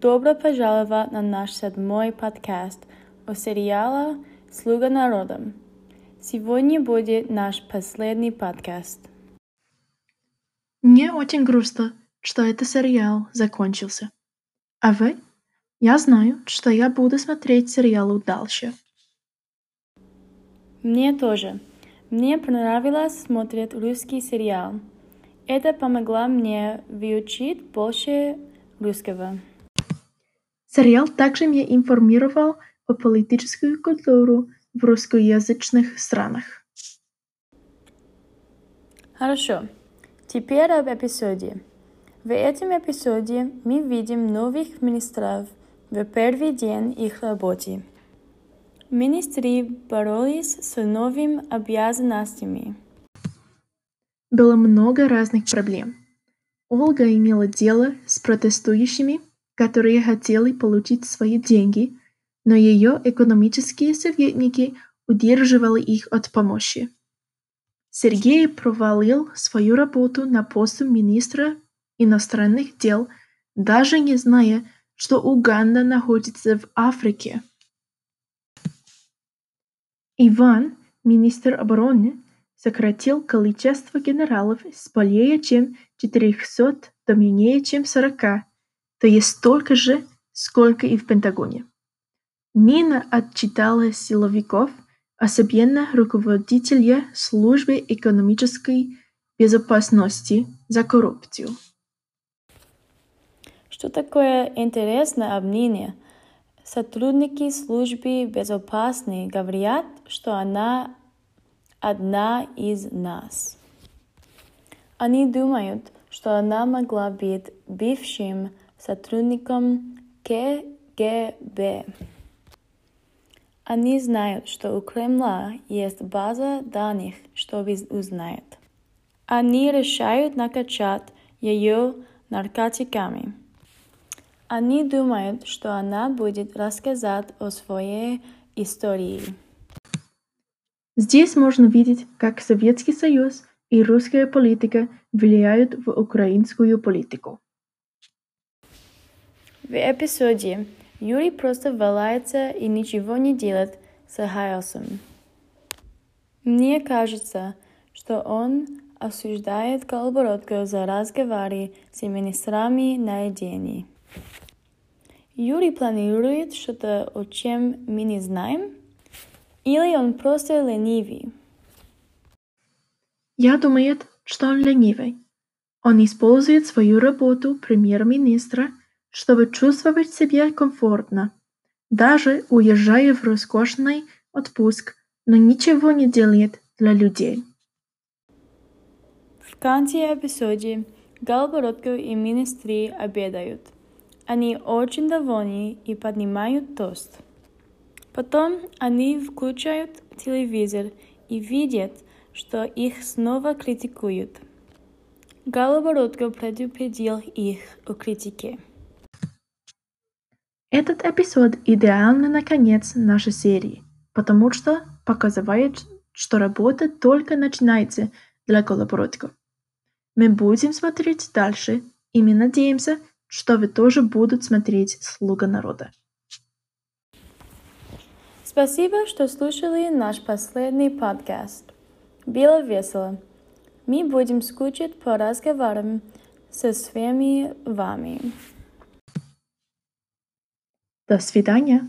Добро пожаловать на наш седьмой подкаст о сериале «Слуга народа». Сегодня будет наш последний подкаст. Мне очень грустно, что этот сериал закончился. А вы? Я знаю, что я буду смотреть сериал дальше. Мне тоже. Мне понравилось смотреть русский сериал. Это помогло мне выучить больше русского. Сериал также меня информировал о политической культуре в русскоязычных странах. Хорошо. Теперь об эпизоде. В этом эпизоде мы видим новых министров в первый день их работы. Министры боролись с новыми обязанностями. Было много разных проблем. Ольга имела дело с протестующими, которые хотели получить свои деньги, но ее экономические советники удерживали их от помощи. Сергей провалил свою работу на посту министра иностранных дел, даже не зная, что Уганда находится в Африке. Иван, министр обороны, сократил количество генералов с более чем 400 до менее чем 40, то есть столько же, сколько и в Пентагоне. Нина отчитала силовиков, особенно руководителя службы экономической безопасности, за коррупцию. Что такое интересное обнение? Сотрудники службы безопасности говорят, что она одна из нас. Они думают, что она могла быть бывшим сотрудником КГБ. Они знают, что у Кремля есть база данных, чтобы узнать. Они решают накачать ее наркотиками. Они думают, что она будет рассказать о своей истории. Здесь можно видеть, как Советский Союз и русская политика влияют в украинскую политику. В эпизоде Юрий просто валяется и ничего не делает с Хайлсом. Мне кажется, что он осуждает Колобородко за разговоры с министрами наедине. Юрий планирует что-то, о чем мы не знаем? Или он просто ленивый? Я думаю, что он ленивый. Он использует свою работу премьер-министра, чтобы чувствовать себя комфортно, даже уезжая в роскошный отпуск, но ничего не делает для людей. В конце эпизода Галбородко и министры обедают. Они очень довольны и поднимают тост. Потом они включают телевизор и видят, что их снова критикуют. Голобородко предупредил их о критике. Этот эпизод идеальный на конец нашей серии, потому что показывает, что работа только начинается для Голобородко. Мы будем смотреть дальше, и мы надеемся, что вы тоже будут смотреть «Слуга народа». Спасибо, что слушали наш последний подкаст. Было весело. Мы будем скучать по разговорам со своими вами. До свидания.